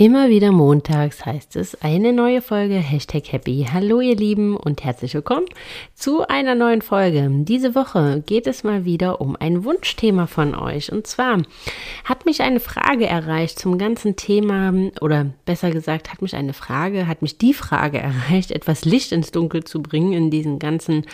Immer wieder montags heißt es eine neue Folge Hashtag Happy. Hallo ihr Lieben und herzlich willkommen zu einer neuen Folge. Diese Woche geht es mal wieder um ein Wunschthema von euch. Und zwar hat mich eine Frage erreicht zum ganzen Thema oder besser gesagt hat mich eine Frage, hat mich die Frage erreicht, etwas Licht ins Dunkel zu bringen in diesen ganzen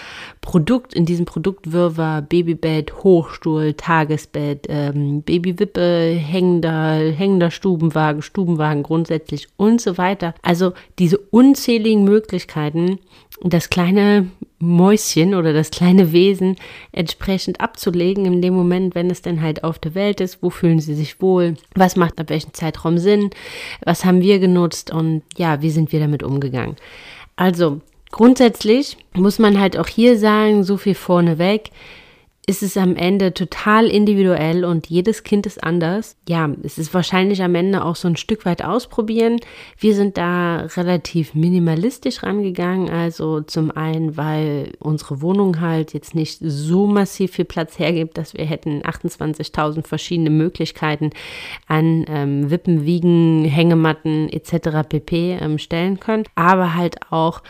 Produkt, in diesem Produktwirrwarr Babybett, Hochstuhl, Tagesbett, ähm, Babywippe, hängender, hängender Stubenwagen, Stubenwagen Kinderwagen grundsätzlich und so weiter. Also diese unzähligen Möglichkeiten, das kleine Mäuschen oder das kleine Wesen entsprechend abzulegen in dem Moment, wenn es denn halt auf der Welt ist, wo fühlen sie sich wohl, was macht ab welchem Zeitraum Sinn, was haben wir genutzt? Und ja, wie sind wir damit umgegangen. Also grundsätzlich muss man halt auch hier sagen, so viel vorneweg, ist es am Ende total individuell und jedes Kind ist anders. Ja, es ist wahrscheinlich am Ende auch so ein Stück weit ausprobieren. Wir sind da relativ minimalistisch rangegangen. Also zum einen, weil unsere Wohnung halt jetzt nicht so massiv viel Platz hergibt, dass wir hätten 28.000 verschiedene Möglichkeiten an ähm, Wippen, Wiegen, Hängematten etc. pp. Ähm, stellen können. Aber halt auch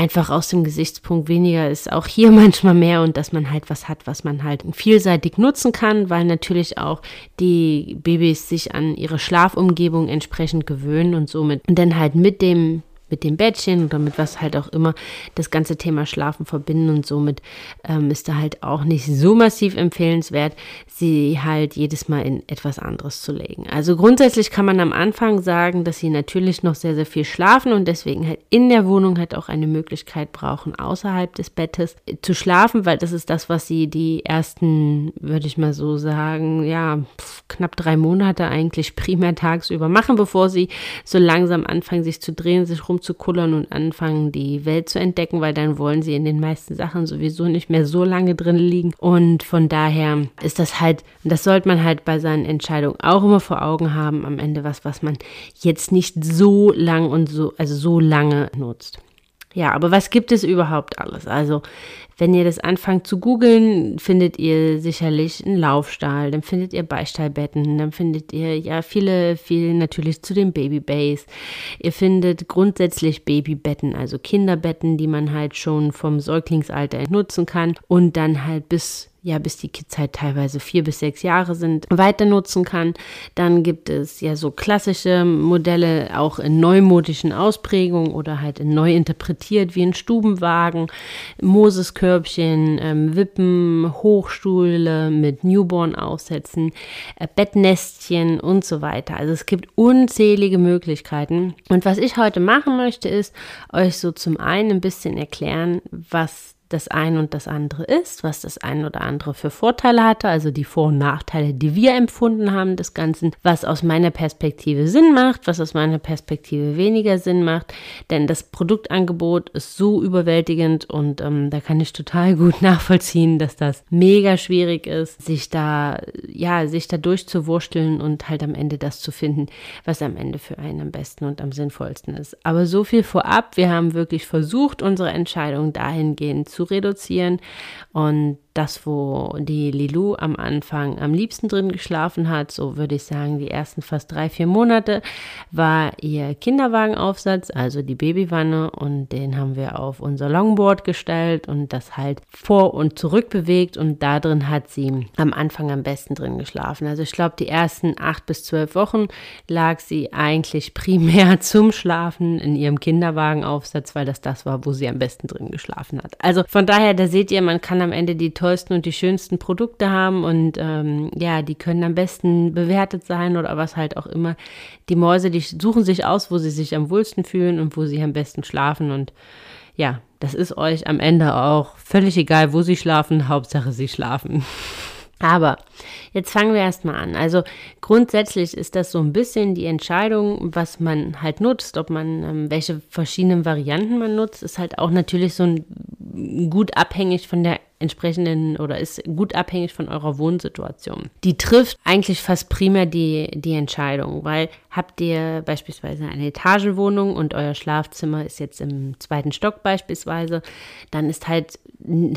einfach aus dem Gesichtspunkt weniger ist auch hier manchmal mehr und dass man halt was hat, was man halt vielseitig nutzen kann, weil natürlich auch die Babys sich an ihre Schlafumgebung entsprechend gewöhnen und somit dann halt mit dem mit dem Bettchen oder mit was halt auch immer das ganze Thema Schlafen verbinden und somit ähm, ist da halt auch nicht so massiv empfehlenswert, sie halt jedes Mal in etwas anderes zu legen. Also grundsätzlich kann man am Anfang sagen, dass sie natürlich noch sehr, sehr viel schlafen und deswegen halt in der Wohnung halt auch eine Möglichkeit brauchen, außerhalb des Bettes zu schlafen, weil das ist das, was sie die ersten, würde ich mal so sagen, ja, knapp drei Monate eigentlich primär tagsüber machen, bevor sie so langsam anfangen, sich zu drehen, sich rum rumzukullern und anfangen, die Welt zu entdecken, weil dann wollen sie in den meisten Sachen sowieso nicht mehr so lange drin liegen. Und von daher ist das halt, das sollte man halt bei seinen Entscheidungen auch immer vor Augen haben, am Ende was, was man jetzt nicht so lang und so, also so lange nutzt. Ja, aber was gibt es überhaupt alles? Also wenn ihr das anfangt zu googeln, findet ihr sicherlich einen Laufstall, dann findet ihr Beistallbetten, dann findet ihr ja viele, viele natürlich zu den Babybays. Ihr findet grundsätzlich Babybetten, also Kinderbetten, die man halt schon vom Säuglingsalter nutzen kann und dann halt bis ja, bis die Kids halt teilweise vier bis sechs Jahre sind, weiter nutzen kann. Dann gibt es ja so klassische Modelle, auch in neumodischen Ausprägungen oder halt in neu interpretiert, wie ein Stubenwagen, Moseskörbchen, ähm, Wippen, Hochstuhle mit Newborn-Aufsätzen, äh, Bettnestchen und so weiter. Also es gibt unzählige Möglichkeiten. Und was ich heute machen möchte, ist euch so zum einen ein bisschen erklären, was das eine und das andere ist, was das eine oder andere für Vorteile hatte, also die Vor- und Nachteile, die wir empfunden haben des Ganzen, was aus meiner Perspektive Sinn macht, was aus meiner Perspektive weniger Sinn macht, denn das Produktangebot ist so überwältigend und ähm, da kann ich total gut nachvollziehen, dass das mega schwierig ist, sich da, ja, sich da durchzuwursteln und halt am Ende das zu finden, was am Ende für einen am besten und am sinnvollsten ist. Aber so viel vorab, wir haben wirklich versucht, unsere Entscheidung dahingehend zu zu reduzieren. Und das, wo die Lilou am Anfang am liebsten drin geschlafen hat, so würde ich sagen, die ersten fast drei, vier Monate, war ihr Kinderwagenaufsatz, also die Babywanne. Und den haben wir auf unser Longboard gestellt und das halt vor und zurück bewegt. Und da drin hat sie am Anfang am besten drin geschlafen. Also ich glaube, die ersten acht bis zwölf Wochen lag sie eigentlich primär zum Schlafen in ihrem Kinderwagenaufsatz, weil das das war, wo sie am besten drin geschlafen hat. Also von daher, da seht ihr, man kann am Ende die tollsten und die schönsten Produkte haben und ähm, ja, die können am besten bewertet sein oder was halt auch immer. Die Mäuse, die suchen sich aus, wo sie sich am wohlsten fühlen und wo sie am besten schlafen und ja, das ist euch am Ende auch völlig egal, wo sie schlafen, Hauptsache sie schlafen. Aber jetzt fangen wir erstmal an. Also grundsätzlich ist das so ein bisschen die Entscheidung, was man halt nutzt, ob man ähm, welche verschiedenen Varianten man nutzt, ist halt auch natürlich so ein, gut abhängig von der entsprechenden oder ist gut abhängig von eurer Wohnsituation. Die trifft eigentlich fast primär die, die Entscheidung, weil habt ihr beispielsweise eine Etagenwohnung und euer Schlafzimmer ist jetzt im zweiten Stock beispielsweise, dann ist halt,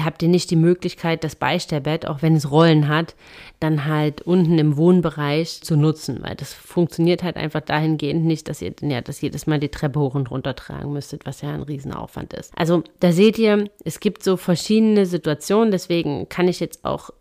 habt ihr nicht die Möglichkeit, das Beistellbett, auch wenn es Rollen hat, dann halt unten im Wohnbereich zu nutzen, weil das funktioniert halt einfach dahingehend nicht, dass ihr ja, dass jedes Mal die Treppe hoch und runter tragen müsstet, was ja ein Riesenaufwand ist. Also da seht ihr, es gibt so verschiedene Situationen, deswegen kann ich jetzt auch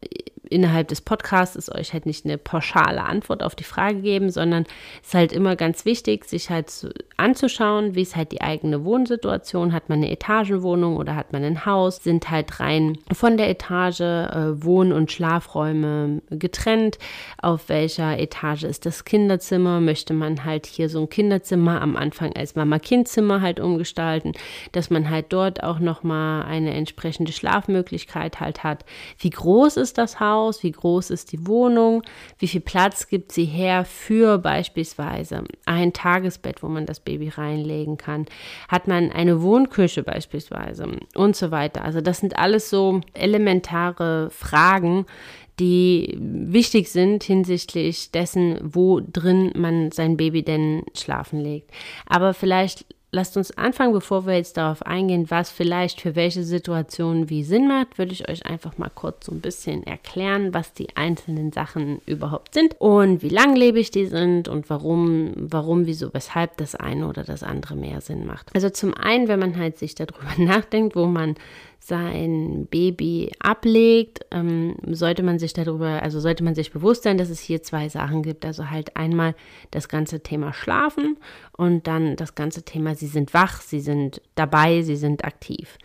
innerhalb des Podcasts euch halt nicht eine pauschale Antwort auf die Frage geben, sondern es ist halt immer ganz wichtig, sich halt zu, anzuschauen, wie ist halt die eigene Wohnsituation. Hat man eine Etagenwohnung oder hat man ein Haus? Sind halt rein von der Etage äh, Wohn- und Schlafräume getrennt? Auf welcher Etage ist das Kinderzimmer? Möchte man halt hier so ein Kinderzimmer am Anfang als Mama-Kind-Zimmer halt umgestalten, dass man halt dort auch nochmal eine entsprechende Schlafmöglichkeit halt hat? Wie groß ist das Haus? Haus, wie groß ist die Wohnung, wie viel Platz gibt sie her für beispielsweise ein Tagesbett, wo man das Baby reinlegen kann, hat man eine Wohnküche beispielsweise und so weiter. Also das sind alles so elementare Fragen, die wichtig sind hinsichtlich dessen, wo drin man sein Baby denn schlafen legt. Aber vielleicht lasst uns anfangen, bevor wir jetzt darauf eingehen, was vielleicht für welche Situationen wie Sinn macht, würde ich euch einfach mal kurz so ein bisschen erklären, was die einzelnen Sachen überhaupt sind und wie langlebig die sind und warum, warum, wieso, weshalb das eine oder das andere mehr Sinn macht. Also zum einen, wenn man halt sich darüber nachdenkt, wo man sein Baby ablegt, ähm, sollte man sich darüber, also sollte man sich bewusst sein, dass es hier zwei Sachen gibt. Also halt einmal das ganze Thema Schlafen und dann das ganze Thema, sie sind wach, sie sind dabei, sie sind aktiv.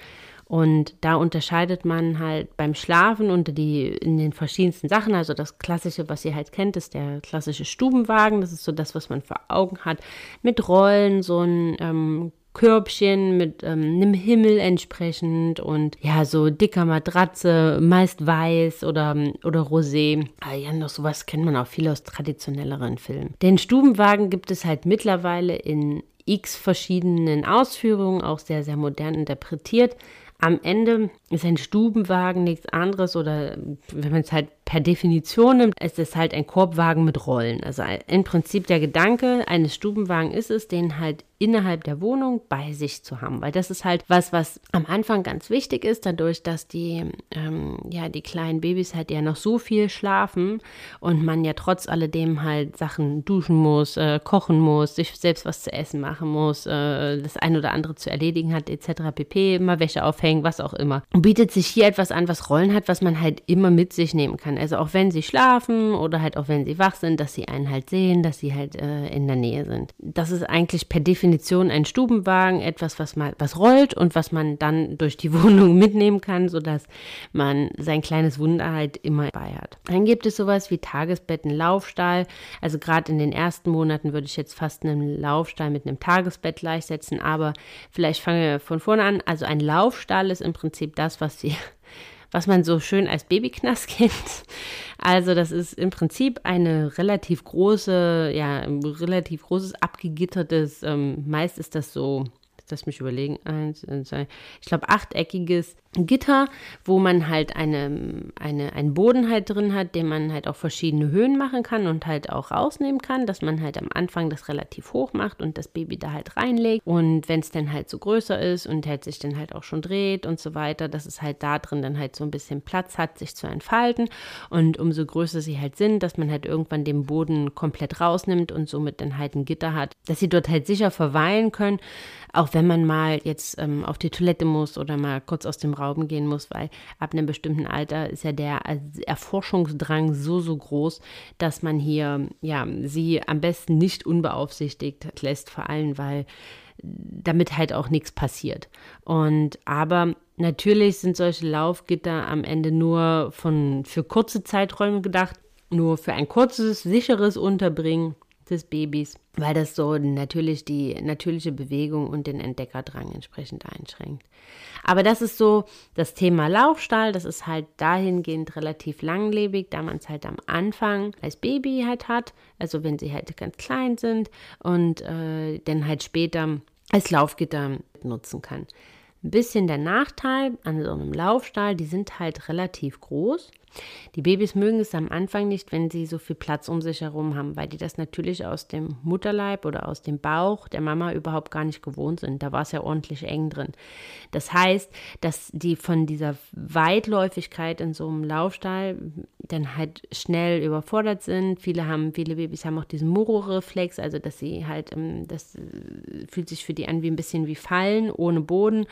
Und da unterscheidet man halt beim Schlafen unter die in den verschiedensten Sachen. Also das klassische, was ihr halt kennt, ist der klassische Stubenwagen. Das ist so das, was man vor Augen hat. Mit Rollen, so ein ähm, Körbchen mit ähm, einem Himmel entsprechend und ja, so dicker Matratze, meist weiß oder, oder rosé. Ah, ja, noch sowas kennt man auch viel aus traditionelleren Filmen. Den Stubenwagen gibt es halt mittlerweile in x verschiedenen Ausführungen, auch sehr, sehr modern interpretiert. Am Ende ist ein Stubenwagen nichts anderes oder wenn man es halt per Definition ist es halt ein Korbwagen mit Rollen. Also im Prinzip der Gedanke eines Stubenwagen ist es, den halt innerhalb der Wohnung bei sich zu haben, weil das ist halt was, was am Anfang ganz wichtig ist, dadurch, dass die ähm, ja die kleinen Babys halt ja noch so viel schlafen und man ja trotz alledem halt Sachen duschen muss, äh, kochen muss, sich selbst was zu essen machen muss, äh, das ein oder andere zu erledigen hat etc. pp, mal Wäsche aufhängen, was auch immer. Und bietet sich hier etwas an, was Rollen hat, was man halt immer mit sich nehmen kann. Also auch wenn sie schlafen oder halt auch wenn sie wach sind, dass sie einen halt sehen, dass sie halt äh, in der Nähe sind. Das ist eigentlich per Definition ein Stubenwagen, etwas, was mal was rollt und was man dann durch die Wohnung mitnehmen kann, sodass man sein kleines Wunder halt immer bei hat. Dann gibt es sowas wie Tagesbetten, Laufstall. Also gerade in den ersten Monaten würde ich jetzt fast einen Laufstall mit einem Tagesbett gleichsetzen, aber vielleicht fangen wir von vorne an. Also ein Laufstall ist im Prinzip das, was sie was man so schön als Babyknast kennt. Also das ist im Prinzip eine relativ große, ja, relativ großes abgegittertes, ähm, meist ist das so, lass mich überlegen, eins, zwei, ich glaube achteckiges Gitter, wo man halt eine, eine, einen Boden halt drin hat, den man halt auf verschiedene Höhen machen kann und halt auch rausnehmen kann, dass man halt am Anfang das relativ hoch macht und das Baby da halt reinlegt. Und wenn es dann halt so größer ist und halt sich dann halt auch schon dreht und so weiter, dass es halt da drin dann halt so ein bisschen Platz hat, sich zu entfalten. Und umso größer sie halt sind, dass man halt irgendwann den Boden komplett rausnimmt und somit dann halt ein Gitter hat, dass sie dort halt sicher verweilen können, auch wenn man mal jetzt ähm, auf die Toilette muss oder mal kurz aus dem Raum gehen muss, weil ab einem bestimmten Alter ist ja der Erforschungsdrang so, so groß, dass man hier ja sie am besten nicht unbeaufsichtigt lässt, vor allem weil damit halt auch nichts passiert. Und aber natürlich sind solche Laufgitter am Ende nur von für kurze Zeiträume gedacht, nur für ein kurzes, sicheres Unterbringen des Babys, weil das so natürlich die natürliche Bewegung und den Entdeckerdrang entsprechend einschränkt. Aber das ist so das Thema Laufstall, das ist halt dahingehend relativ langlebig, da man es halt am Anfang als Baby halt hat, also wenn sie halt ganz klein sind und äh, dann halt später als Laufgitter nutzen kann. Ein bisschen der Nachteil an so einem Laufstall, die sind halt relativ groß. Die Babys mögen es am Anfang nicht, wenn sie so viel Platz um sich herum haben, weil die das natürlich aus dem Mutterleib oder aus dem Bauch der Mama überhaupt gar nicht gewohnt sind. Da war es ja ordentlich eng drin. Das heißt, dass die von dieser Weitläufigkeit in so einem Laufstall dann halt schnell überfordert sind. Viele haben, viele Babys haben auch diesen Muro-Reflex, also dass sie halt, ähm, das äh, fühlt sich für die an wie ein bisschen wie Fallen ohne Boden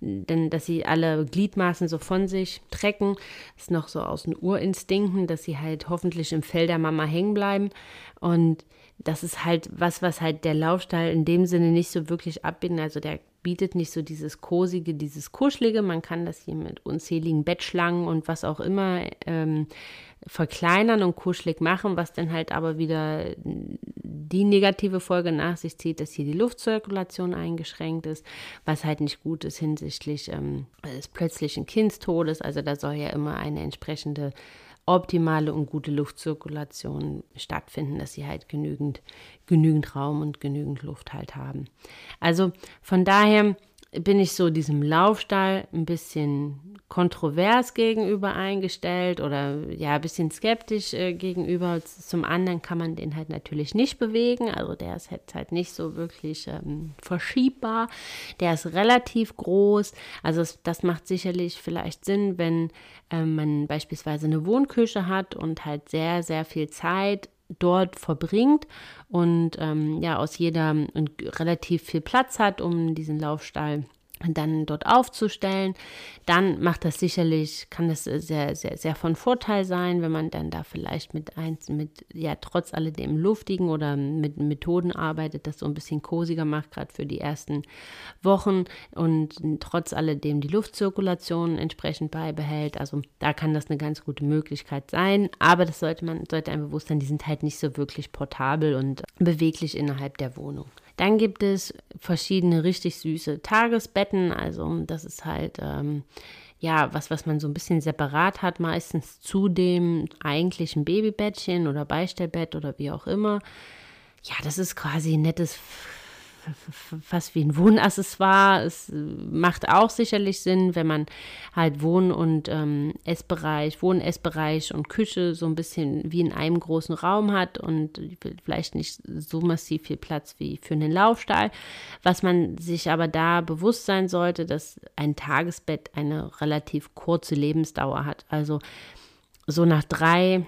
denn dass sie alle Gliedmaßen so von sich trecken, ist noch so aus den Urinstinkten, dass sie halt hoffentlich im Fell der Mama hängen bleiben und das ist halt was, was halt der Laufstall in dem Sinne nicht so wirklich abbindet. Also der bietet nicht so dieses kosige, dieses kuschelige. Man kann das hier mit unzähligen Bettschlangen und was auch immer ähm, verkleinern und kuschelig machen, was dann halt aber wieder die negative Folge nach sich zieht, dass hier die Luftzirkulation eingeschränkt ist, was halt nicht gut ist hinsichtlich ähm, des plötzlichen Kindstodes. Also da soll ja immer eine entsprechende optimale und gute Luftzirkulation stattfinden, dass sie halt genügend, genügend Raum und genügend Luft halt haben. Also von daher bin ich so diesem Laufstall ein bisschen kontrovers gegenüber eingestellt oder ja, ein bisschen skeptisch äh, gegenüber. Zum anderen kann man den halt natürlich nicht bewegen, also der ist halt, halt nicht so wirklich ähm, verschiebbar. Der ist relativ groß, also das, das macht sicherlich vielleicht Sinn, wenn ähm, man beispielsweise eine Wohnküche hat und halt sehr, sehr viel Zeit dort verbringt und ähm, ja aus jeder und relativ viel Platz hat, um diesen Laufstall dann dort aufzustellen, dann macht das sicherlich, kann das sehr, sehr, sehr von Vorteil sein, wenn man dann da vielleicht mit eins, mit, ja, trotz alledem luftigen oder mit Methoden arbeitet, das so ein bisschen kosiger macht, gerade für die ersten Wochen und trotz alledem die Luftzirkulation entsprechend beibehält. Also da kann das eine ganz gute Möglichkeit sein, aber das sollte man, sollte einem bewusst sein, die sind halt nicht so wirklich portabel und beweglich innerhalb der Wohnung. Dann gibt es verschiedene richtig süße Tagesbetten. Also das ist halt ähm, ja was, was man so ein bisschen separat hat, meistens zu dem eigentlichen Babybettchen oder Beistellbett oder wie auch immer. Ja, das ist quasi ein nettes fast wie ein Wohnaccessoire. Es macht auch sicherlich Sinn, wenn man halt Wohn- und ähm, Essbereich, Wohn-Essbereich und Küche so ein bisschen wie in einem großen Raum hat und vielleicht nicht so massiv viel Platz wie für einen Laufstall. Was man sich aber da bewusst sein sollte, dass ein Tagesbett eine relativ kurze Lebensdauer hat. Also so nach drei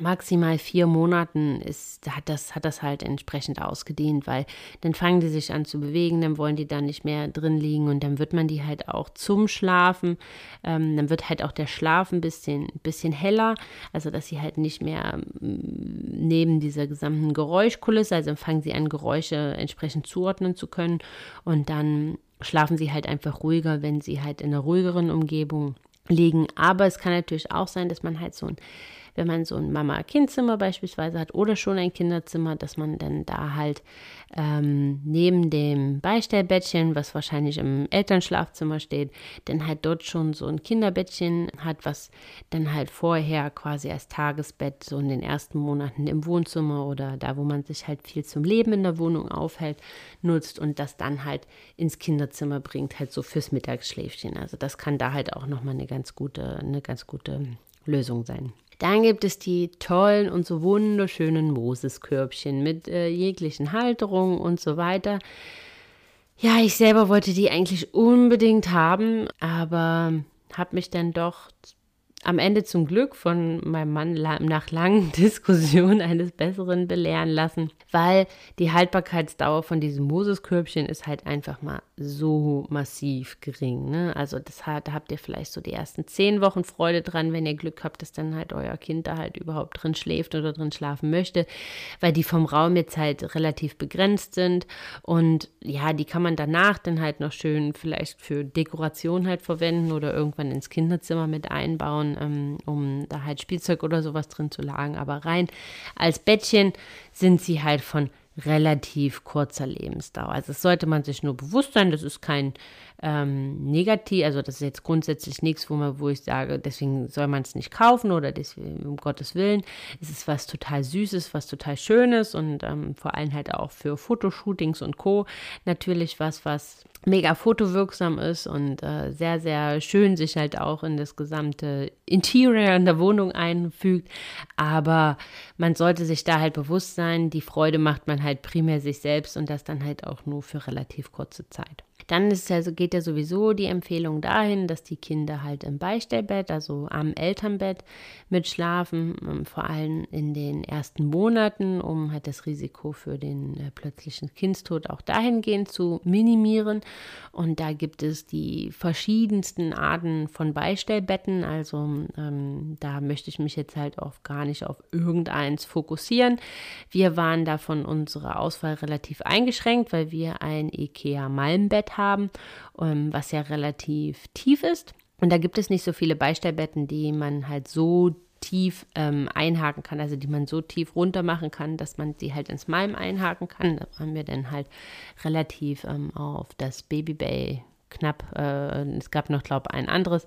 maximal vier Monaten ist, hat das, hat das halt entsprechend ausgedehnt, weil dann fangen die sich an zu bewegen, dann wollen die da nicht mehr drin liegen und dann wird man die halt auch zum Schlafen, ähm, dann wird halt auch der Schlaf ein bisschen, bisschen heller, also dass sie halt nicht mehr mm, neben dieser gesamten Geräuschkulisse, also fangen sie an, Geräusche entsprechend zuordnen zu können und dann schlafen sie halt einfach ruhiger, wenn sie halt in einer ruhigeren Umgebung liegen. Aber es kann natürlich auch sein, dass man halt so ein wenn man so ein Mama-Kind-Zimmer beispielsweise hat oder schon ein Kinderzimmer, dass man dann da halt ähm, neben dem Beistellbettchen, was wahrscheinlich im Elternschlafzimmer steht, dann halt dort schon so ein Kinderbettchen hat, was dann halt vorher quasi als Tagesbett so in den ersten Monaten im Wohnzimmer oder da, wo man sich halt viel zum Leben in der Wohnung aufhält, nutzt und das dann halt ins Kinderzimmer bringt, halt so fürs Mittagsschläfchen. Also das kann da halt auch nochmal eine ganz gute, eine ganz gute Lösung sein. Dann gibt es die tollen und so wunderschönen Moseskörbchen mit äh, jeglichen Halterungen und so weiter. Ja, ich selber wollte die eigentlich unbedingt haben, aber habe mich dann doch am Ende zum Glück von meinem Mann nach langen Diskussionen eines Besseren belehren lassen, weil die Haltbarkeitsdauer von diesem Moseskörbchen ist halt einfach mal so massiv gering. Ne? Also das hat, da habt ihr vielleicht so die ersten zehn Wochen Freude dran, wenn ihr Glück habt, dass dann halt euer Kind da halt überhaupt drin schläft oder drin schlafen möchte, weil die vom Raum jetzt halt relativ begrenzt sind und ja, die kann man danach dann halt noch schön vielleicht für Dekoration halt verwenden oder irgendwann ins Kinderzimmer mit einbauen ähm, um da halt Spielzeug oder sowas drin zu lagen. Aber rein als Bettchen sind sie halt von relativ kurzer Lebensdauer. Also das sollte man sich nur bewusst sein, das ist kein ähm, negativ, also das ist jetzt grundsätzlich nichts, wo man, wo ich sage, deswegen soll man es nicht kaufen oder deswegen, um Gottes Willen. Es ist was total Süßes, was total Schönes und ähm, vor allem halt auch für Fotoshootings und Co. natürlich was, was mega fotowirksam ist und äh, sehr, sehr schön sich halt auch in das gesamte Interior in der Wohnung einfügt. Aber man sollte sich da halt bewusst sein, die Freude macht man halt primär sich selbst und das dann halt auch nur für relativ kurze Zeit. Dann ist also, geht ja sowieso die Empfehlung dahin, dass die Kinder halt im Beistellbett, also am Elternbett mitschlafen, ähm, vor allem in den ersten Monaten, um halt das Risiko für den äh, plötzlichen Kindstod auch dahingehend zu minimieren. Und da gibt es die verschiedensten Arten von Beistellbetten. Also ähm, da möchte ich mich jetzt halt auch gar nicht auf irgendeins fokussieren. Wir waren da von unserer Auswahl relativ eingeschränkt, weil wir ein IKEA Malmbett haben, ähm, was ja relativ tief ist. Und da gibt es nicht so viele Beistellbetten, die man halt so tief ähm, einhaken kann, also die man so tief runter machen kann, dass man sie halt ins Malm einhaken kann. Da haben wir dann halt relativ ähm, auf das Baby Bay knapp, äh, es gab noch, glaube ich, ein anderes,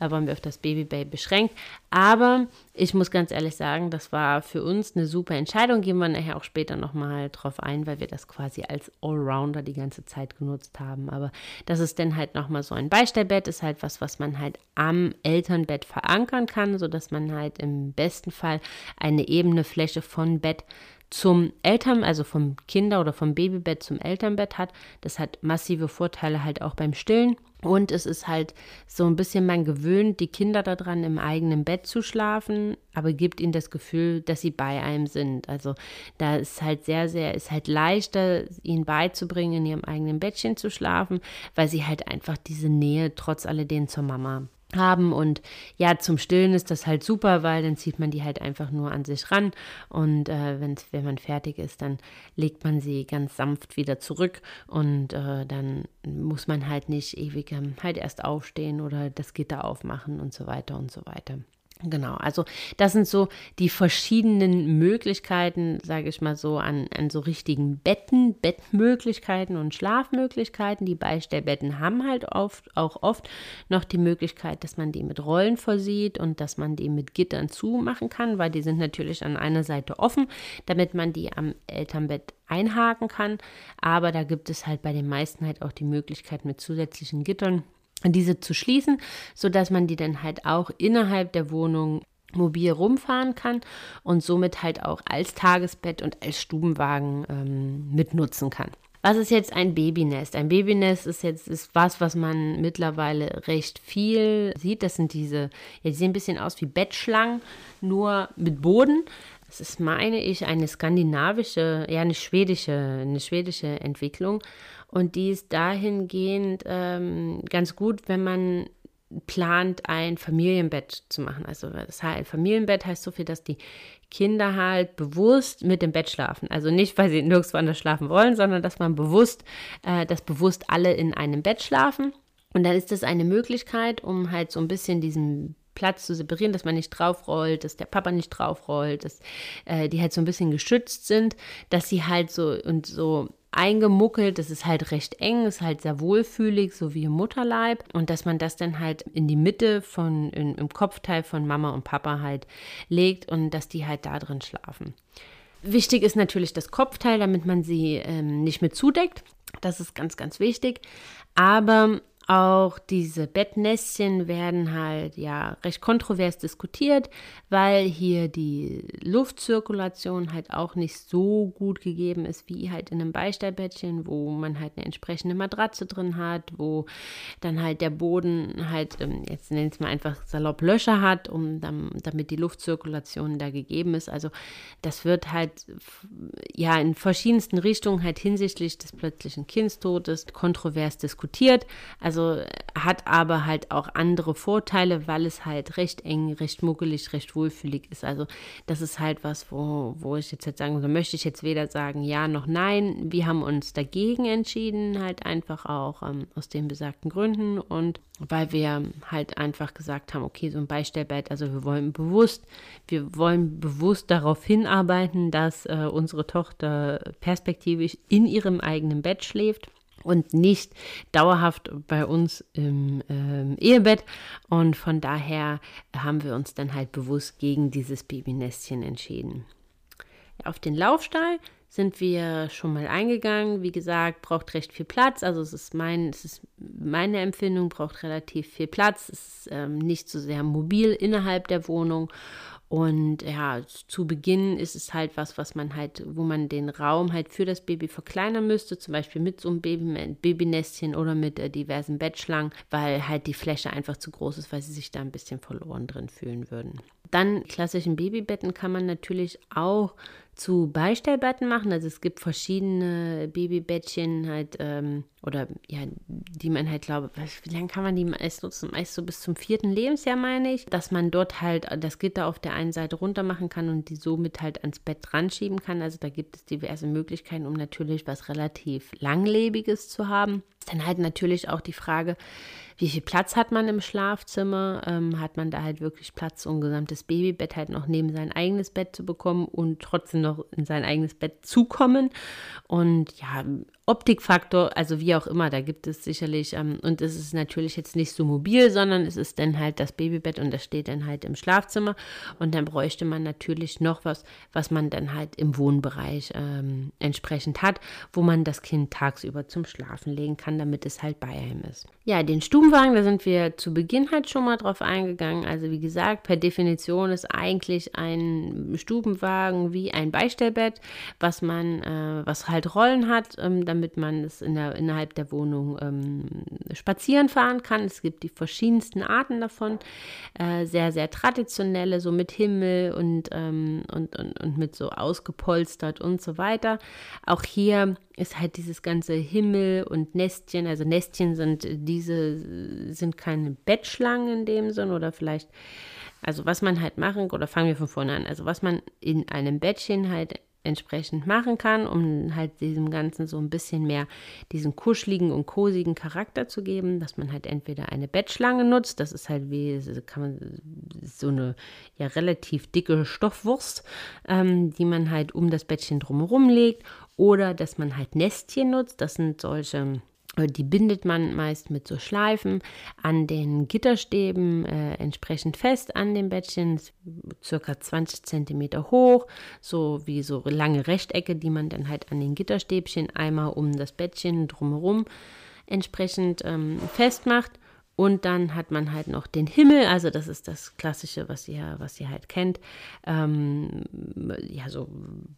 äh, waren wir auf das Babybay beschränkt. Aber ich muss ganz ehrlich sagen, das war für uns eine super Entscheidung. Gehen wir nachher auch später nochmal drauf ein, weil wir das quasi als Allrounder die ganze Zeit genutzt haben. Aber das ist dann halt nochmal so ein Beistellbett, ist halt was, was man halt am Elternbett verankern kann, sodass man halt im besten Fall eine ebene Fläche von Bett zum Eltern, also vom Kinder- oder vom Babybett zum Elternbett hat. Das hat massive Vorteile halt auch beim Stillen. Und es ist halt so ein bisschen, man gewöhnt die Kinder daran, im eigenen Bett zu schlafen, aber gibt ihnen das Gefühl, dass sie bei einem sind. Also da ist halt sehr, sehr, ist halt leichter, ihnen beizubringen, in ihrem eigenen Bettchen zu schlafen, weil sie halt einfach diese Nähe trotz alledem zur Mama haben und ja, zum Stillen ist das halt super, weil dann zieht man die halt einfach nur an sich ran und äh, wenn man fertig ist, dann legt man sie ganz sanft wieder zurück und äh, dann muss man halt nicht ewig ähm, halt erst aufstehen oder das Gitter aufmachen und so weiter und so weiter. Genau, also das sind so die verschiedenen Möglichkeiten, sage ich mal so, an, an so richtigen Betten, Bettmöglichkeiten und Schlafmöglichkeiten. Die Beistellbetten haben halt oft, auch oft noch die Möglichkeit, dass man die mit Rollen versieht und dass man die mit Gittern zumachen kann, weil die sind natürlich an einer Seite offen, damit man die am Elternbett einhaken kann. Aber da gibt es halt bei den meisten halt auch die Möglichkeit mit zusätzlichen Gittern diese zu schließen, so dass man die dann halt auch innerhalb der Wohnung mobil rumfahren kann und somit halt auch als Tagesbett und als Stubenwagen ähm, mitnutzen kann. Was ist jetzt ein Babynest? Ein Babynest ist jetzt ist was, was man mittlerweile recht viel sieht. Das sind diese, ja, die sehen ein bisschen aus wie Bettschlangen, nur mit Boden. Das ist, meine ich, eine skandinavische, ja, eine schwedische, eine schwedische Entwicklung. Und die ist dahingehend ähm, ganz gut, wenn man plant, ein Familienbett zu machen. Also das heißt, ein Familienbett heißt so viel, dass die Kinder halt bewusst mit dem Bett schlafen. Also nicht, weil sie nirgendwo anders schlafen wollen, sondern dass man bewusst, äh, dass bewusst alle in einem Bett schlafen. Und dann ist das eine Möglichkeit, um halt so ein bisschen diesen Platz zu separieren, dass man nicht draufrollt, dass der Papa nicht draufrollt, dass äh, die halt so ein bisschen geschützt sind, dass sie halt so und so eingemuckelt, das ist halt recht eng, ist halt sehr wohlfühlig, so wie im Mutterleib und dass man das dann halt in die Mitte von in, im Kopfteil von Mama und Papa halt legt und dass die halt da drin schlafen. Wichtig ist natürlich das Kopfteil, damit man sie ähm, nicht mit zudeckt. Das ist ganz, ganz wichtig. Aber auch diese Bettnässchen werden halt ja recht kontrovers diskutiert, weil hier die Luftzirkulation halt auch nicht so gut gegeben ist wie halt in einem Beistellbettchen, wo man halt eine entsprechende Matratze drin hat, wo dann halt der Boden halt, ähm, jetzt nennen es mal einfach salopp Löcher hat, um dann, damit die Luftzirkulation da gegeben ist. Also das wird halt ja in verschiedensten Richtungen halt hinsichtlich des plötzlichen Kindstodes kontrovers diskutiert. Also also hat aber halt auch andere Vorteile, weil es halt recht eng, recht muckelig, recht wohlfühlig ist. Also das ist halt was, wo, wo ich jetzt, jetzt sagen würde, möchte ich jetzt weder sagen ja noch nein. Wir haben uns dagegen entschieden, halt einfach auch ähm, aus den besagten Gründen und weil wir halt einfach gesagt haben, okay, so ein Beistellbett, also wir wollen bewusst, wir wollen bewusst darauf hinarbeiten, dass äh, unsere Tochter perspektivisch in ihrem eigenen Bett schläft und nicht dauerhaft bei uns im ähm, Ehebett. Und von daher haben wir uns dann halt bewusst gegen dieses Babynestchen entschieden. Auf den Laufstall sind wir schon mal eingegangen. Wie gesagt, braucht recht viel Platz. Also es ist, mein, es ist meine Empfindung, braucht relativ viel Platz. Es ist ähm, nicht so sehr mobil innerhalb der Wohnung. Und ja, zu Beginn ist es halt was, was man halt, wo man den Raum halt für das Baby verkleinern müsste, zum Beispiel mit so einem Baby, Babynestchen oder mit äh, diversen Bettschlangen, weil halt die Fläche einfach zu groß ist, weil sie sich da ein bisschen verloren drin fühlen würden. Dann klassischen Babybetten kann man natürlich auch zu Beistellbetten machen. Also es gibt verschiedene Babybettchen halt ähm, oder ja, die man halt glaube, wie lange kann man die meist nutzen? Meist so bis zum vierten Lebensjahr meine ich, dass man dort halt das Gitter auf der einen Seite runter machen kann und die somit halt ans Bett dran schieben kann. Also da gibt es diverse Möglichkeiten, um natürlich was relativ langlebiges zu haben. Dann halt natürlich auch die Frage, wie viel Platz hat man im Schlafzimmer? Ähm, hat man da halt wirklich Platz, um gesamtes Babybett halt noch neben sein eigenes Bett zu bekommen und trotzdem noch in sein eigenes Bett zu kommen? Und ja, Optikfaktor, also wie auch immer, da gibt es sicherlich, ähm, und es ist natürlich jetzt nicht so mobil, sondern es ist dann halt das Babybett und das steht dann halt im Schlafzimmer und dann bräuchte man natürlich noch was, was man dann halt im Wohnbereich ähm, entsprechend hat, wo man das Kind tagsüber zum Schlafen legen kann, damit es halt bei ihm ist. Ja, den Stubenwagen, da sind wir zu Beginn halt schon mal drauf eingegangen. Also wie gesagt, per Definition ist eigentlich ein Stubenwagen wie ein Beistellbett, was man, äh, was halt Rollen hat, ähm, damit damit man es in der, innerhalb der Wohnung ähm, spazieren fahren kann. Es gibt die verschiedensten Arten davon, äh, sehr, sehr traditionelle, so mit Himmel und, ähm, und, und, und mit so ausgepolstert und so weiter. Auch hier ist halt dieses ganze Himmel und Nestchen, also Nestchen sind diese, sind keine Bettschlangen in dem Sinn oder vielleicht also was man halt machen, oder fangen wir von vorne an, also was man in einem Bettchen halt entsprechend machen kann, um halt diesem Ganzen so ein bisschen mehr diesen kuscheligen und kosigen Charakter zu geben, dass man halt entweder eine Bettschlange nutzt, das ist halt wie, kann man so eine ja relativ dicke Stoffwurst, ähm, die man halt um das Bettchen drumherum legt, oder dass man halt Nestchen nutzt, das sind solche die bindet man meist mit so Schleifen an den Gitterstäben äh, entsprechend fest an dem Bettchen, circa 20 cm hoch, so wie so lange Rechtecke, die man dann halt an den Gitterstäbchen einmal um das Bettchen drumherum entsprechend ähm, festmacht. Und dann hat man halt noch den Himmel, also das ist das Klassische, was ihr, was ihr halt kennt. Ähm, ja, so,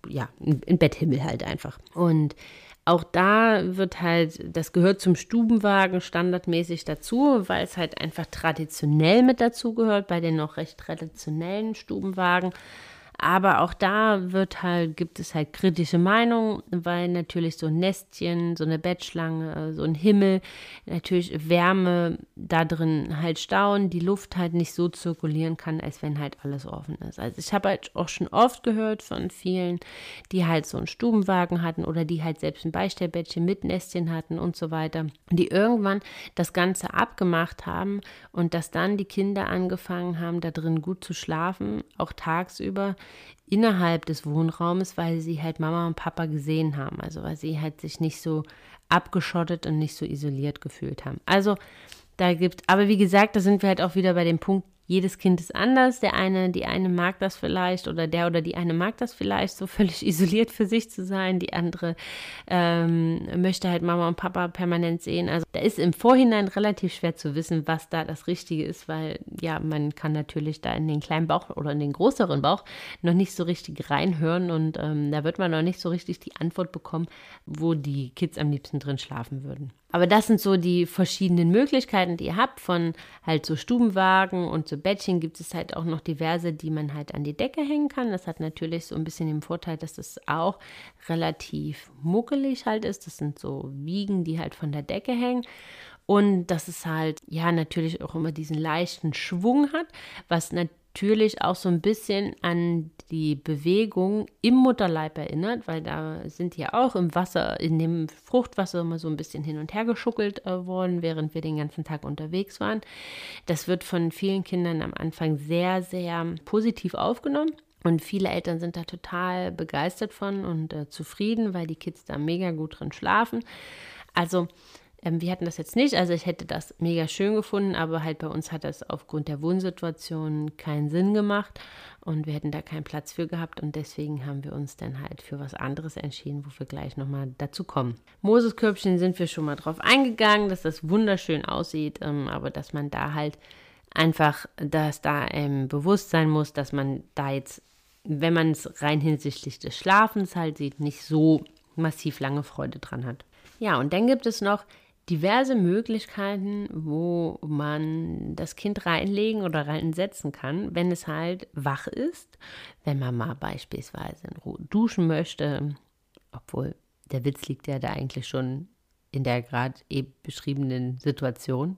ja, ein Betthimmel halt einfach. Und auch da wird halt, das gehört zum Stubenwagen standardmäßig dazu, weil es halt einfach traditionell mit dazu gehört, bei den noch recht traditionellen Stubenwagen. Aber auch da wird halt, gibt es halt kritische Meinungen, weil natürlich so ein Nestchen, so eine Bettschlange, so ein Himmel, natürlich Wärme da drin halt stauen, die Luft halt nicht so zirkulieren kann, als wenn halt alles offen ist. Also ich habe halt auch schon oft gehört von vielen, die halt so einen Stubenwagen hatten oder die halt selbst ein Beistellbettchen mit Nestchen hatten und so weiter, die irgendwann das Ganze abgemacht haben und dass dann die Kinder angefangen haben, da drin gut zu schlafen, auch tagsüber innerhalb des Wohnraumes, weil sie halt Mama und Papa gesehen haben. Also weil sie halt sich nicht so abgeschottet und nicht so isoliert gefühlt haben. Also da gibt, aber wie gesagt, da sind wir halt auch wieder bei dem Punkt, jedes Kind ist anders. Der eine, die eine mag das vielleicht oder der oder die eine mag das vielleicht, so völlig isoliert für sich zu sein. Die andere ähm, möchte halt Mama und Papa permanent sehen. Also da ist im Vorhinein relativ schwer zu wissen, was da das Richtige ist, weil ja, man kann natürlich da in den kleinen Bauch oder in den größeren Bauch noch nicht so richtig reinhören und ähm, da wird man noch nicht so richtig die Antwort bekommen, wo die Kids am liebsten drin schlafen würden. Aber das sind so die verschiedenen Möglichkeiten, die ihr habt, von halt so Stubenwagen und so Bettchen gibt es halt auch noch diverse, die man halt an die Decke hängen kann. Das hat natürlich so ein bisschen den Vorteil, dass das auch relativ muckelig halt ist. Das sind so Wiegen, die halt von der Decke hängen. Und dass es halt, ja, natürlich auch immer diesen leichten Schwung hat, was natürlich natürlich auch so ein bisschen an die Bewegung im Mutterleib erinnert, weil da sind ja auch im Wasser, in dem Fruchtwasser immer so ein bisschen hin und her geschuckelt äh, worden, während wir den ganzen Tag unterwegs waren. Das wird von vielen Kindern am Anfang sehr, sehr positiv aufgenommen. Und viele Eltern sind da total begeistert von und äh, zufrieden, weil die Kids da mega gut drin schlafen. Also ähm, wir hatten das jetzt nicht, also ich hätte das mega schön gefunden, aber halt bei uns hat das aufgrund der Wohnsituation keinen Sinn gemacht und wir hätten da keinen Platz für gehabt und deswegen haben wir uns dann halt für was anderes entschieden, wo wir gleich nochmal dazu kommen. Moseskörbchen sind wir schon mal drauf eingegangen, dass das wunderschön aussieht, ähm, aber dass man da halt einfach, dass da ähm, bewusst sein muss, dass man da jetzt, wenn man es rein hinsichtlich des Schlafens halt sieht, nicht so massiv lange Freude dran hat. Ja, und dann gibt es noch diverse Möglichkeiten, wo man das Kind reinlegen oder reinsetzen kann, wenn es halt wach ist. Wenn man mal beispielsweise in Ruhe duschen möchte, obwohl der Witz liegt ja da eigentlich schon in der gerade eben beschriebenen Situation.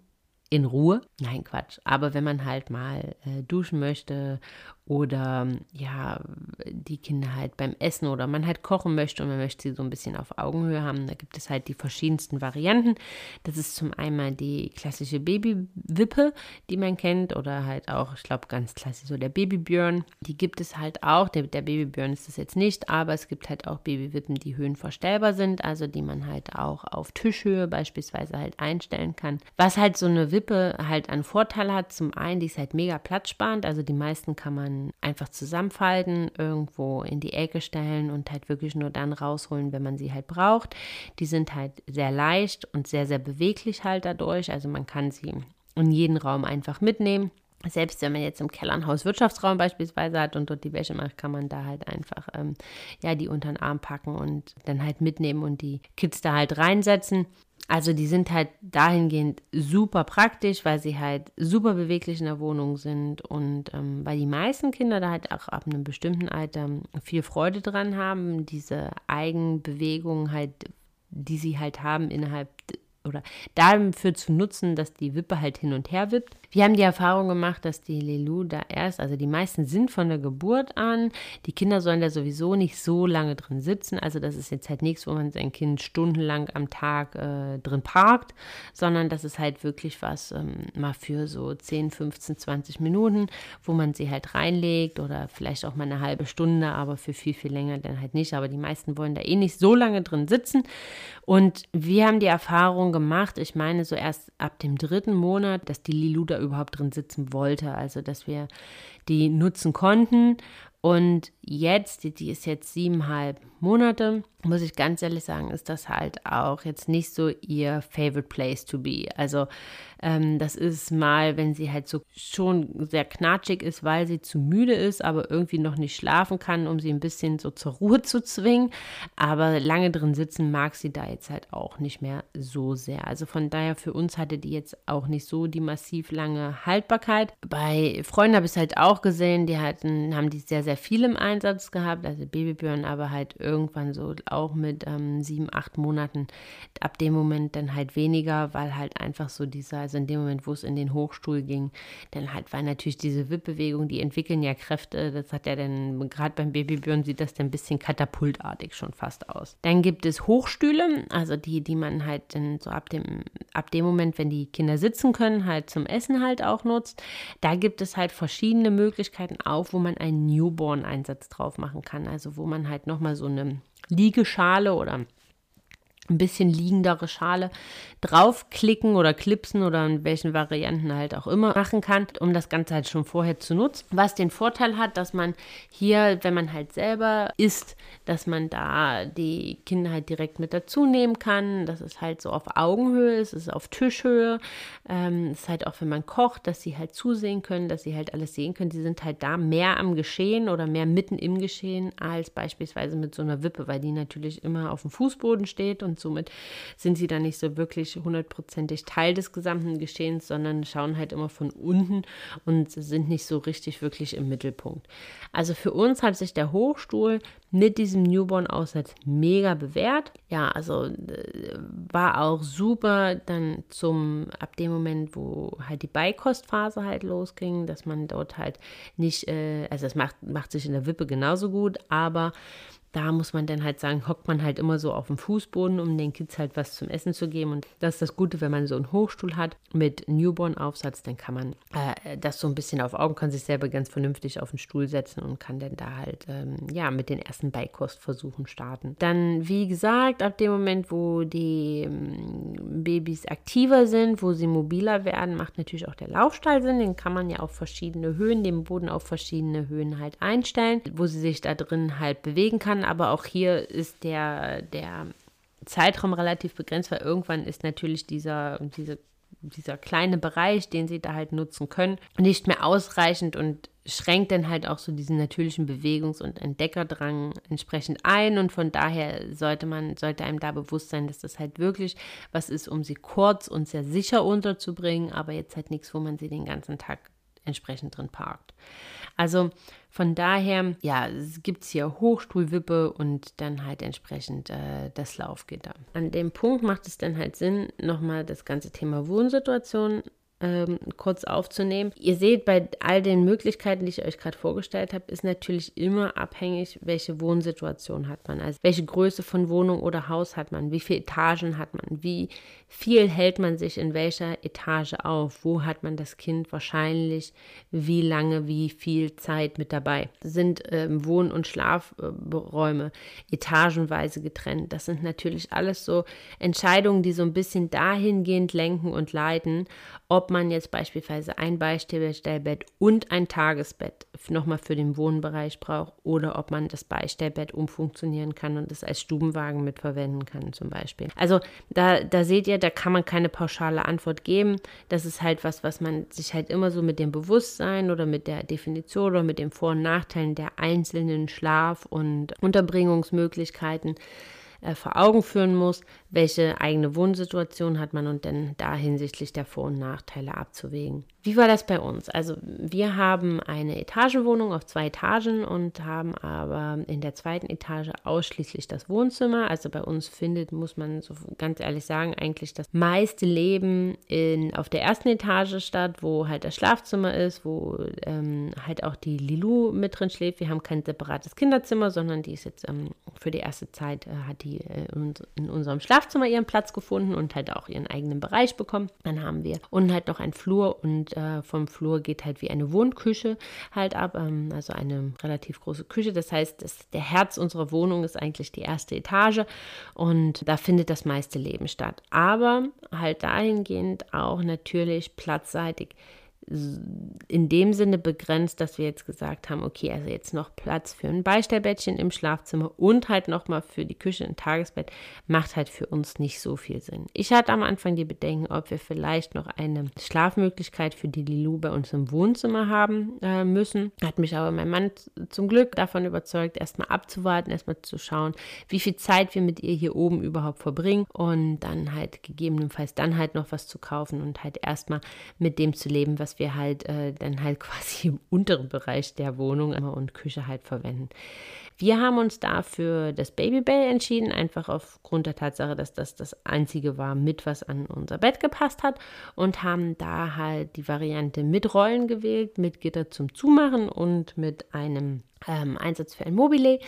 In Ruhe? Nein, Quatsch. Aber wenn man halt mal äh, duschen möchte oder ja, die Kinder halt beim Essen oder man halt kochen möchte und man möchte sie so ein bisschen auf Augenhöhe haben. Da gibt es halt die verschiedensten Varianten. Das ist zum einen die klassische Babywippe, die man kennt oder halt auch, ich glaube ganz klassisch so der Babybjörn. Die gibt es halt auch. Der, der Babybjörn ist es jetzt nicht, aber es gibt halt auch Babywippen, die höhenverstellbar sind, also die man halt auch auf Tischhöhe beispielsweise halt einstellen kann. Was halt so eine Wippe halt an Vorteil hat, zum einen, die ist halt mega platzsparend, also die meisten kann man einfach zusammenfalten, irgendwo in die Ecke stellen und halt wirklich nur dann rausholen, wenn man sie halt braucht. Die sind halt sehr leicht und sehr, sehr beweglich halt dadurch. Also man kann sie in jeden Raum einfach mitnehmen. Selbst wenn man jetzt im Keller einen Hauswirtschaftsraum beispielsweise hat und dort die Wäsche macht, kann man da halt einfach ähm, ja die unter den Arm packen und dann halt mitnehmen und die Kids da halt reinsetzen. Also die sind halt dahingehend super praktisch, weil sie halt super beweglich in der Wohnung sind und ähm, weil die meisten Kinder da halt auch ab einem bestimmten Alter viel Freude dran haben, diese Eigenbewegung halt, die sie halt haben innerhalb oder dafür zu nutzen, dass die Wippe halt hin und her wippt. Wir haben die Erfahrung gemacht, dass die Lelu da erst, also die meisten sind von der Geburt an, die Kinder sollen da sowieso nicht so lange drin sitzen, also das ist jetzt halt nichts, wo man sein Kind stundenlang am Tag äh, drin parkt, sondern das ist halt wirklich was ähm, mal für so 10, 15, 20 Minuten, wo man sie halt reinlegt oder vielleicht auch mal eine halbe Stunde, aber für viel, viel länger dann halt nicht, aber die meisten wollen da eh nicht so lange drin sitzen. Und wir haben die Erfahrung gemacht, ich meine so erst ab dem dritten Monat, dass die Lilu da überhaupt drin sitzen wollte. Also dass wir die nutzen konnten. Und jetzt, die, die ist jetzt siebeneinhalb Monate, muss ich ganz ehrlich sagen, ist das halt auch jetzt nicht so ihr favorite place to be. Also ähm, das ist mal, wenn sie halt so schon sehr knatschig ist, weil sie zu müde ist, aber irgendwie noch nicht schlafen kann, um sie ein bisschen so zur Ruhe zu zwingen. Aber lange drin sitzen mag sie da jetzt halt auch nicht mehr so sehr. Also von daher für uns hatte die jetzt auch nicht so die massiv lange Haltbarkeit. Bei Freunden habe ich es halt auch gesehen, die hatten, haben die sehr, sehr viel im Einsatz gehabt, also Babybjörn, aber halt irgendwann so auch mit ähm, sieben, acht Monaten, ab dem Moment dann halt weniger, weil halt einfach so dieser also in dem Moment, wo es in den Hochstuhl ging, dann halt war natürlich diese Wippbewegung, die entwickeln ja Kräfte, das hat ja dann, gerade beim Babybjörn sieht das dann ein bisschen katapultartig schon fast aus. Dann gibt es Hochstühle, also die, die man halt dann so ab dem, ab dem Moment, wenn die Kinder sitzen können, halt zum Essen halt auch nutzt. Da gibt es halt verschiedene Möglichkeiten auch, wo man einen Newborn-Einsatz drauf machen kann, also wo man halt nochmal so eine Liegeschale oder ein bisschen liegendere Schale draufklicken oder klipsen oder in welchen Varianten halt auch immer machen kann, um das Ganze halt schon vorher zu nutzen. Was den Vorteil hat, dass man hier, wenn man halt selber isst, dass man da die Kinder halt direkt mit dazu nehmen kann. Das ist halt so auf Augenhöhe, es ist auf Tischhöhe. Ähm, es ist halt auch, wenn man kocht, dass sie halt zusehen können, dass sie halt alles sehen können. Sie sind halt da mehr am Geschehen oder mehr mitten im Geschehen als beispielsweise mit so einer Wippe, weil die natürlich immer auf dem Fußboden steht und somit sind sie dann nicht so wirklich hundertprozentig Teil des gesamten Geschehens, sondern schauen halt immer von unten und sind nicht so richtig wirklich im Mittelpunkt. Also für uns hat sich der Hochstuhl mit diesem Newborn-Aussatz mega bewährt. Ja, also äh, war auch super dann zum, ab dem Moment, wo halt die Beikostphase halt losging, dass man dort halt nicht, äh, also das macht, macht sich in der Wippe genauso gut, aber da muss man dann halt sagen, hockt man halt immer so auf dem Fußboden, um den Kids halt was zum Essen zu geben. Und das ist das Gute, wenn man so einen Hochstuhl hat mit Newborn-Aufsatz, dann kann man äh, das so ein bisschen auf Augen, kann sich selber ganz vernünftig auf den Stuhl setzen und kann dann da halt, ähm, ja, mit den ersten Beikostversuchen starten. Dann, wie gesagt, ab dem Moment, wo die ähm, Babys aktiver sind, wo sie mobiler werden, macht natürlich auch der Laufstall Sinn. Den kann man ja auf verschiedene Höhen, den Boden auf verschiedene Höhen halt einstellen, wo sie sich da drin halt bewegen kann. Aber auch hier ist der, der Zeitraum relativ begrenzt, weil irgendwann ist natürlich dieser, diese dieser kleine Bereich, den sie da halt nutzen können, nicht mehr ausreichend und schränkt dann halt auch so diesen natürlichen Bewegungs- und Entdeckerdrang entsprechend ein. Und von daher sollte man, sollte einem da bewusst sein, dass das halt wirklich was ist, um sie kurz und sehr sicher unterzubringen, aber jetzt halt nichts, wo man sie den ganzen Tag entsprechend drin parkt. Also von daher, ja, gibt es hier Hochstuhlwippe und dann halt entsprechend äh, das Laufgitter. An dem Punkt macht es dann halt Sinn, nochmal das ganze Thema Wohnsituation ähm, kurz aufzunehmen. Ihr seht, bei all den Möglichkeiten, die ich euch gerade vorgestellt habe, ist natürlich immer abhängig, welche Wohnsituation hat man. Also welche Größe von Wohnung oder Haus hat man, wie viele Etagen hat man, wie viel hält man sich in welcher Etage auf, wo hat man das Kind wahrscheinlich, wie lange, wie viel Zeit mit dabei. Sind ähm, Wohn- und Schlafräume etagenweise getrennt. Das sind natürlich alles so Entscheidungen, die so ein bisschen dahingehend lenken und leiten, ob man jetzt beispielsweise ein Beistellbett und ein Tagesbett nochmal für den Wohnbereich braucht oder ob man das Beistellbett umfunktionieren kann und es als Stubenwagen mitverwenden kann zum Beispiel. Also da, da seht ihr, da kann man keine pauschale Antwort geben. Das ist halt was, was man sich halt immer so mit dem Bewusstsein oder mit der Definition oder mit den Vor- und Nachteilen der einzelnen Schlaf- und Unterbringungsmöglichkeiten äh, vor Augen führen muss, welche eigene Wohnsituation hat man und dann da hinsichtlich der Vor- und Nachteile abzuwägen. Wie war das bei uns? Also wir haben eine Etagenwohnung auf zwei Etagen und haben aber in der zweiten Etage ausschließlich das Wohnzimmer. Also bei uns findet, muss man so ganz ehrlich sagen, eigentlich das meiste Leben in, auf der ersten Etage statt, wo halt das Schlafzimmer ist, wo ähm, halt auch die Lilou mit drin schläft. Wir haben kein separates Kinderzimmer, sondern die ist jetzt ähm, für die erste Zeit, äh, hat die äh, in unserem Schlafzimmer ihren Platz gefunden und halt auch ihren eigenen Bereich bekommen. Dann haben wir unten halt noch einen Flur und äh, vom Flur geht halt wie eine Wohnküche halt ab, ähm, also eine relativ große Küche. Das heißt, das, der Herz unserer Wohnung ist eigentlich die erste Etage und da findet das meiste Leben statt. Aber halt dahingehend auch natürlich platzseitig in dem Sinne begrenzt, dass wir jetzt gesagt haben, okay, also jetzt noch Platz für ein Beistellbettchen im Schlafzimmer und halt nochmal für die Küche ein Tagesbett, macht halt für uns nicht so viel Sinn. Ich hatte am Anfang die Bedenken, ob wir vielleicht noch eine Schlafmöglichkeit für die Lilou bei uns im Wohnzimmer haben äh, müssen. Hat mich aber mein Mann zum Glück davon überzeugt, erstmal abzuwarten, erstmal zu schauen, wie viel Zeit wir mit ihr hier oben überhaupt verbringen und dann halt gegebenenfalls dann halt noch was zu kaufen und halt erstmal mit dem zu leben, was wir wir halt äh, dann halt quasi im unteren Bereich der Wohnung und Küche halt verwenden. Wir haben uns dafür das Babybell entschieden, einfach aufgrund der Tatsache, dass das das einzige war, mit was an unser Bett gepasst hat und haben da halt die Variante mit Rollen gewählt, mit Gitter zum Zumachen und mit einem ähm, Einsatz für ein Mobile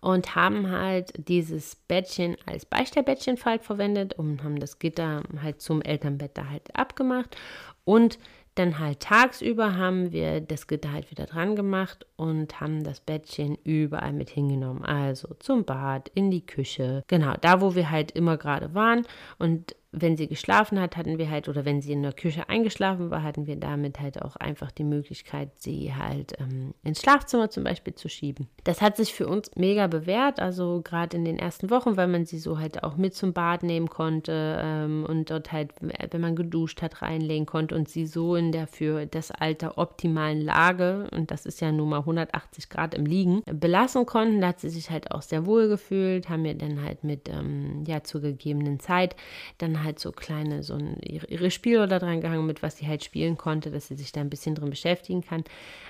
und haben halt dieses Bettchen als Beistellbettchenfalt verwendet und haben das Gitter halt zum Elternbett da halt abgemacht und dann halt tagsüber haben wir das Gitter halt wieder dran gemacht und haben das Bettchen überall mit hingenommen. Also zum Bad, in die Küche. Genau, da wo wir halt immer gerade waren. Und wenn sie geschlafen hat, hatten wir halt, oder wenn sie in der Küche eingeschlafen war, hatten wir damit halt auch einfach die Möglichkeit, sie halt ähm, ins Schlafzimmer zum Beispiel zu schieben. Das hat sich für uns mega bewährt, also gerade in den ersten Wochen, weil man sie so halt auch mit zum Bad nehmen konnte ähm, und dort halt, wenn man geduscht hat, reinlegen konnte und sie so in der für das Alter optimalen Lage, und das ist ja nun mal 180 Grad im Liegen, belassen konnten. Da hat sie sich halt auch sehr wohl gefühlt, haben wir dann halt mit, ähm, ja, zur gegebenen Zeit dann halt so kleine, so ein, ihre Spiele da dran gehangen, mit was sie halt spielen konnte, dass sie sich da ein bisschen drin beschäftigen kann.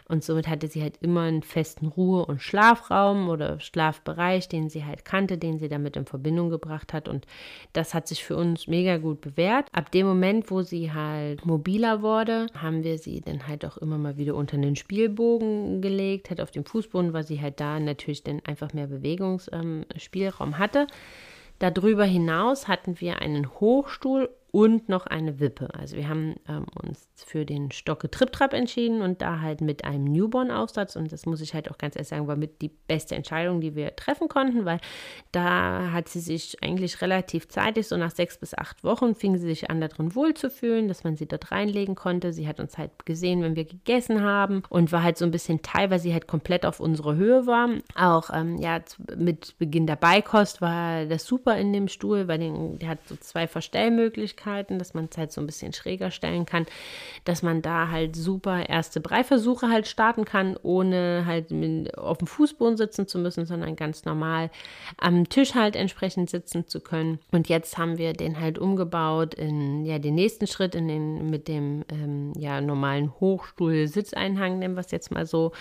Und somit hatte sie halt immer einen festen Ruhe- und Schlafraum oder Schlafbereich, den sie halt kannte, den sie damit in Verbindung gebracht hat. Und das hat sich für uns mega gut bewährt. Ab dem Moment, wo sie halt mobiler wurde, haben wir sie dann halt auch immer mal wieder unter den Spielbogen gelegt, halt auf dem Fußboden, weil sie halt da natürlich dann einfach mehr Bewegungsspielraum ähm, hatte. Darüber hinaus hatten wir einen Hochstuhl und noch eine Wippe. Also wir haben ähm, uns für den Stocke Trip Trap entschieden und da halt mit einem Newborn-Aufsatz und das muss ich halt auch ganz ehrlich sagen, war mit die beste Entscheidung, die wir treffen konnten, weil da hat sie sich eigentlich relativ zeitig, so nach sechs bis acht Wochen, fing sie sich an, da drin wohlzufühlen, dass man sie dort reinlegen konnte. Sie hat uns halt gesehen, wenn wir gegessen haben und war halt so ein bisschen teil, weil sie halt komplett auf unsere Höhe war. Auch ähm, ja, mit Beginn der Beikost war das super in dem Stuhl, weil den, der hat so zwei Verstellmöglichkeiten, dass man es halt so ein bisschen schräger stellen kann, dass man da halt super erste Breiversuche halt starten kann, ohne halt auf dem Fußboden sitzen zu müssen, sondern ganz normal am Tisch halt entsprechend sitzen zu können. Und jetzt haben wir den halt umgebaut in ja den nächsten Schritt in den mit dem ähm, ja normalen Hochstuhl-Sitzeinhang, nennen wir es jetzt mal so.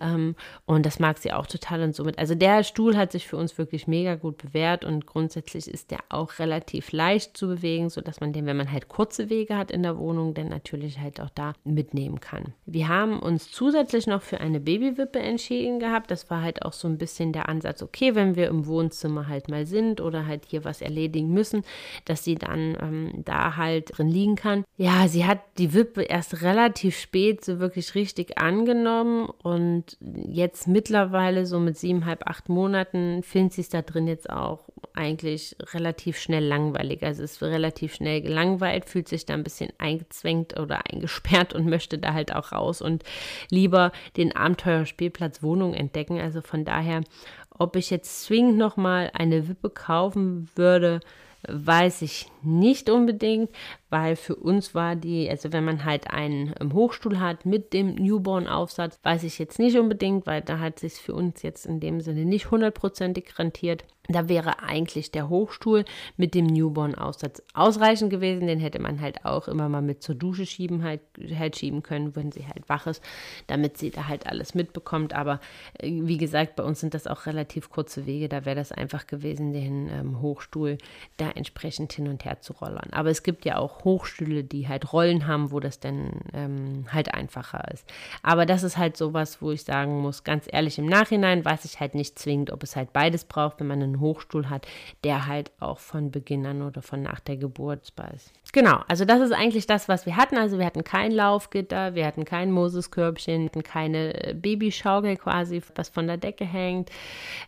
Ähm, und das mag sie auch total und somit. Also der Stuhl hat sich für uns wirklich mega gut bewährt und grundsätzlich ist der auch relativ leicht zu bewegen, sodass man den, wenn man halt kurze Wege hat in der Wohnung, dann natürlich halt auch da mitnehmen kann. Wir haben uns zusätzlich noch für eine Babywippe entschieden gehabt. Das war halt auch so ein bisschen der Ansatz, okay, wenn wir im Wohnzimmer halt mal sind oder halt hier was erledigen müssen, dass sie dann ähm, da halt drin liegen kann. Ja, sie hat die Wippe erst relativ spät so wirklich richtig angenommen und jetzt mittlerweile so mit siebeneinhalb, acht Monaten findet sie es da drin jetzt auch eigentlich relativ schnell langweilig. Also es ist relativ schnell gelangweilt, fühlt sich da ein bisschen eingezwängt oder eingesperrt und möchte da halt auch raus und lieber den Abenteuerspielplatz Wohnung entdecken. Also von daher, ob ich jetzt zwingend nochmal eine Wippe kaufen würde, weiß ich nicht unbedingt, weil für uns war die, also wenn man halt einen Hochstuhl hat mit dem Newborn-Aufsatz, weiß ich jetzt nicht unbedingt, weil da hat sich für uns jetzt in dem Sinne nicht hundertprozentig rentiert. Da wäre eigentlich der Hochstuhl mit dem Newborn-Aussatz ausreichend gewesen. Den hätte man halt auch immer mal mit zur Dusche schieben, halt, halt schieben können, wenn sie halt wach ist, damit sie da halt alles mitbekommt. Aber äh, wie gesagt, bei uns sind das auch relativ kurze Wege. Da wäre das einfach gewesen, den ähm, Hochstuhl da entsprechend hin und her zu rollern. Aber es gibt ja auch Hochstühle, die halt Rollen haben, wo das dann ähm, halt einfacher ist. Aber das ist halt sowas, wo ich sagen muss, ganz ehrlich, im Nachhinein weiß ich halt nicht zwingend, ob es halt beides braucht, wenn man einen Hochstuhl hat, der halt auch von Beginn an oder von nach der Geburt ist. Genau, also das ist eigentlich das, was wir hatten. Also wir hatten kein Laufgitter, wir hatten kein Moseskörbchen, hatten keine äh, Babyschaukel quasi, was von der Decke hängt.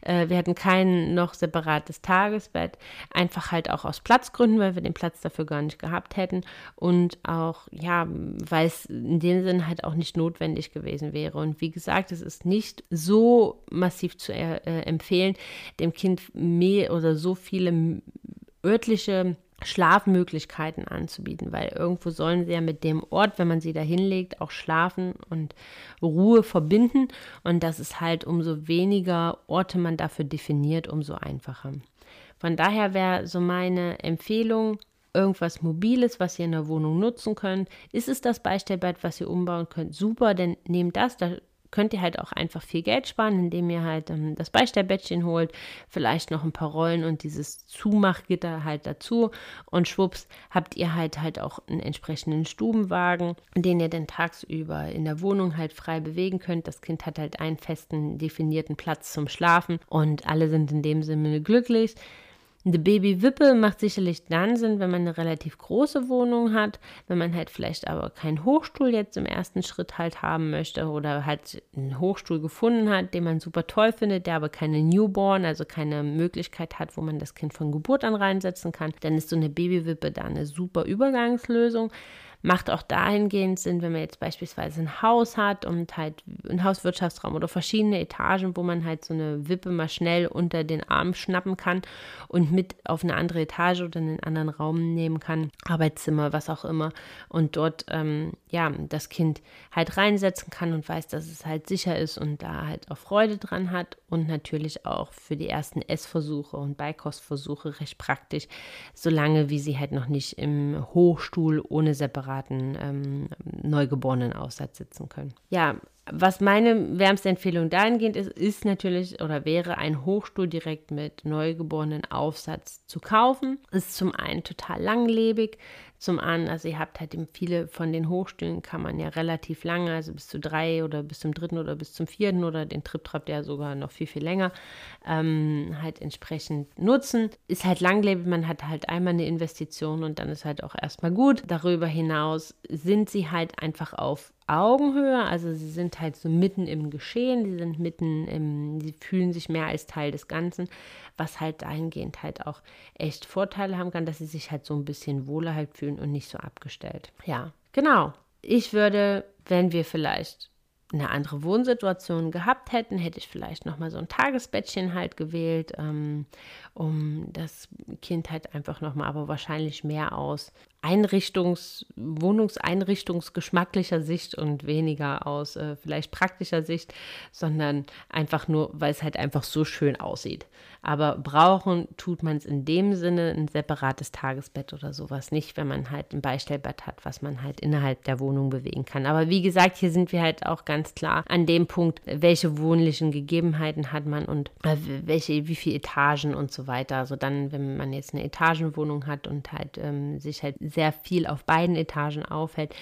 Äh, wir hatten kein noch separates Tagesbett, einfach halt auch aus Platzgründen, weil wir den Platz dafür gar nicht gehabt hätten und auch, ja, weil es in dem Sinn halt auch nicht notwendig gewesen wäre. Und wie gesagt, es ist nicht so massiv zu äh, empfehlen, dem Kind mehr oder so viele örtliche Schlafmöglichkeiten anzubieten, weil irgendwo sollen sie ja mit dem Ort, wenn man sie da hinlegt, auch schlafen und Ruhe verbinden. Und das ist halt, umso weniger Orte man dafür definiert, umso einfacher. Von daher wäre so meine Empfehlung, irgendwas Mobiles, was ihr in der Wohnung nutzen könnt. Ist es das Beistellbett, was ihr umbauen könnt? Super, dann nehmt das, da könnt ihr halt auch einfach viel Geld sparen, indem ihr halt ähm, das Beistellbettchen holt, vielleicht noch ein paar Rollen und dieses Zumachgitter halt dazu und schwupps habt ihr halt halt auch einen entsprechenden Stubenwagen, den ihr dann tagsüber in der Wohnung halt frei bewegen könnt. Das Kind hat halt einen festen definierten Platz zum Schlafen und alle sind in dem Sinne glücklich. Eine Babywippe macht sicherlich dann Sinn, wenn man eine relativ große Wohnung hat, wenn man halt vielleicht aber keinen Hochstuhl jetzt im ersten Schritt halt haben möchte oder halt einen Hochstuhl gefunden hat, den man super toll findet, der aber keine Newborn, also keine Möglichkeit hat, wo man das Kind von Geburt an reinsetzen kann, dann ist so eine Babywippe da eine super Übergangslösung. Macht auch dahingehend Sinn, wenn man jetzt beispielsweise ein Haus hat und halt ein Hauswirtschaftsraum oder verschiedene Etagen, wo man halt so eine Wippe mal schnell unter den Arm schnappen kann und mit auf eine andere Etage oder in einen anderen Raum nehmen kann, Arbeitszimmer, was auch immer, und dort ähm, ja das Kind halt reinsetzen kann und weiß, dass es halt sicher ist und da halt auch Freude dran hat und natürlich auch für die ersten Essversuche und Beikostversuche recht praktisch, solange wie sie halt noch nicht im Hochstuhl ohne separat separaten ähm, neugeborenen Aussatz sitzen können. Ja, was meine wärmste Empfehlung dahingehend ist, ist natürlich oder wäre ein Hochstuhl direkt mit neugeborenen Aufsatz zu kaufen. Ist zum einen total langlebig, zum anderen, also ihr habt halt viele von den Hochstühlen kann man ja relativ lange, also bis zu drei oder bis zum dritten oder bis zum vierten oder den Trip-Trap, der sogar noch viel, viel länger, ähm, halt entsprechend nutzen. Ist halt langlebig, man hat halt einmal eine Investition und dann ist halt auch erstmal gut. Darüber hinaus sind sie halt einfach auf Augenhöhe, also sie sind halt so mitten im Geschehen, sie sind mitten im, sie fühlen sich mehr als Teil des Ganzen, was halt dahingehend halt auch echt Vorteile haben kann, dass sie sich halt so ein bisschen wohler halt fühlen und nicht so abgestellt. Ja, genau. Ich würde, wenn wir vielleicht eine andere Wohnsituation gehabt hätten, hätte ich vielleicht nochmal so ein Tagesbettchen halt gewählt, ähm, um das Kind halt einfach nochmal, aber wahrscheinlich mehr aus Einrichtungs-, Wohnungseinrichtungsgeschmacklicher Sicht und weniger aus äh, vielleicht praktischer Sicht, sondern einfach nur, weil es halt einfach so schön aussieht. Aber brauchen tut man es in dem Sinne ein separates Tagesbett oder sowas nicht, wenn man halt ein Beistellbett hat, was man halt innerhalb der Wohnung bewegen kann. Aber wie gesagt, hier sind wir halt auch ganz klar an dem Punkt, welche wohnlichen Gegebenheiten hat man und äh, welche, wie viele Etagen und so weiter. Also dann, wenn man jetzt eine Etagenwohnung hat und halt ähm, sich halt sehr viel auf beiden Etagen aufhält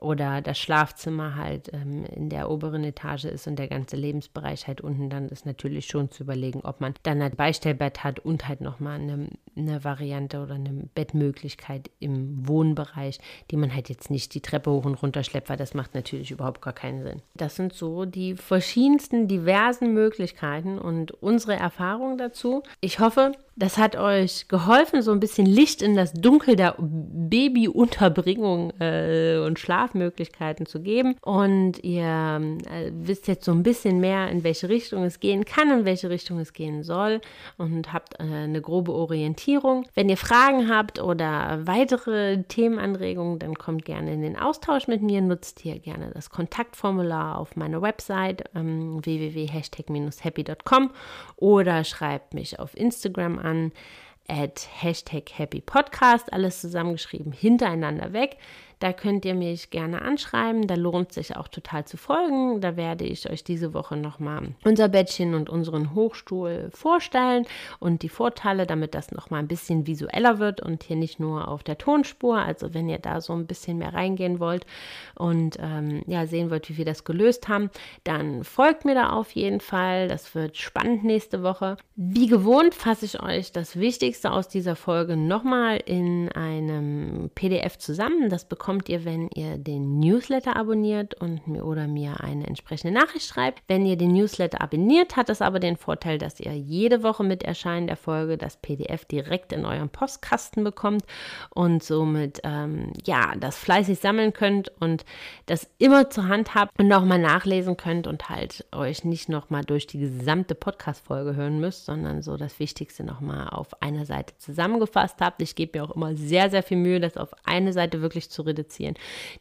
oder das Schlafzimmer halt ähm, in der oberen Etage ist und der ganze Lebensbereich halt unten, dann ist natürlich schon zu überlegen, ob man dann ein Beistellbett hat und halt nochmal eine, eine Variante oder eine Bettmöglichkeit im Wohnbereich, die man halt jetzt nicht die Treppe hoch und runter schleppt, weil das macht natürlich überhaupt gar keinen Sinn. Das sind so die verschiedensten, diversen Möglichkeiten und unsere Erfahrungen dazu. Ich hoffe, das hat euch geholfen, so ein bisschen Licht in das Dunkel der Babyunterbringung äh, und Schlafmöglichkeiten zu geben. Und ihr äh, wisst jetzt so ein bisschen mehr, in welche Richtung es gehen kann, in welche Richtung es gehen soll und habt äh, eine grobe Orientierung. Wenn ihr Fragen habt oder weitere Themenanregungen, dann kommt gerne in den Austausch mit mir. Nutzt hier gerne das Kontaktformular auf meiner Website ähm, www.hashtag-happy.com oder schreibt mich auf Instagram an at Hashtag Happy Podcast, alles zusammengeschrieben, hintereinander weg. Da könnt ihr mich gerne anschreiben. Da lohnt sich auch total zu folgen. Da werde ich euch diese Woche nochmal unser Bettchen und unseren Hochstuhl vorstellen und die Vorteile, damit das nochmal ein bisschen visueller wird und hier nicht nur auf der Tonspur. Also wenn ihr da so ein bisschen mehr reingehen wollt und ähm, ja sehen wollt, wie wir das gelöst haben, dann folgt mir da auf jeden Fall. Das wird spannend nächste Woche. Wie gewohnt fasse ich euch das Wichtigste aus dieser Folge nochmal in einem PDF zusammen. Das bekommt bekommt ihr, wenn ihr den Newsletter abonniert und mir oder mir eine entsprechende Nachricht schreibt. Wenn ihr den Newsletter abonniert, hat es aber den Vorteil, dass ihr jede Woche mit Erscheinen der Folge das PDF direkt in eurem Postkasten bekommt und somit ähm, ja das fleißig sammeln könnt und das immer zur Hand habt und nochmal nachlesen könnt und halt euch nicht nochmal durch die gesamte Podcast-Folge hören müsst, sondern so das Wichtigste nochmal auf einer Seite zusammengefasst habt. Ich gebe mir auch immer sehr, sehr viel Mühe, das auf eine Seite wirklich zu reduzieren.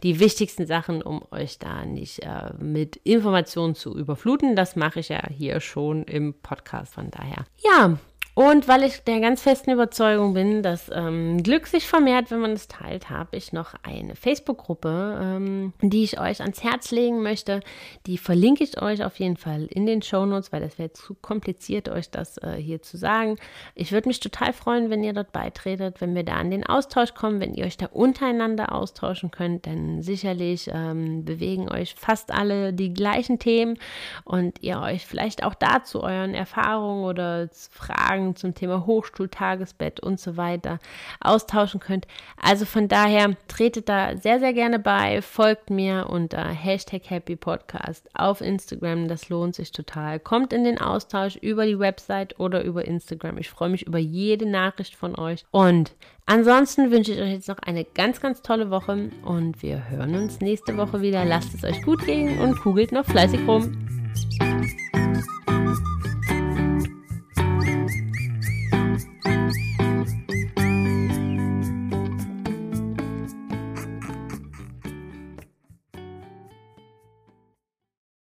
Die wichtigsten Sachen, um euch da nicht äh, mit Informationen zu überfluten, das mache ich ja hier schon im Podcast. Von daher, ja, und weil ich der ganz festen Überzeugung bin, dass ähm, Glück sich vermehrt, wenn man es teilt, habe ich noch eine Facebook-Gruppe, ähm, die ich euch ans Herz legen möchte. Die verlinke ich euch auf jeden Fall in den Show Notes, weil das wäre zu kompliziert, euch das äh, hier zu sagen. Ich würde mich total freuen, wenn ihr dort beitretet, wenn wir da in den Austausch kommen, wenn ihr euch da untereinander austauschen könnt, denn sicherlich ähm, bewegen euch fast alle die gleichen Themen und ihr euch vielleicht auch dazu euren Erfahrungen oder Fragen Fragen zum Thema Hochstuhl, Tagesbett und so weiter austauschen könnt. Also von daher tretet da sehr, sehr gerne bei, folgt mir unter Hashtag Happy Podcast auf Instagram. Das lohnt sich total. Kommt in den Austausch über die Website oder über Instagram. Ich freue mich über jede Nachricht von euch. Und ansonsten wünsche ich euch jetzt noch eine ganz, ganz tolle Woche und wir hören uns nächste Woche wieder. Lasst es euch gut gehen und kugelt noch fleißig rum.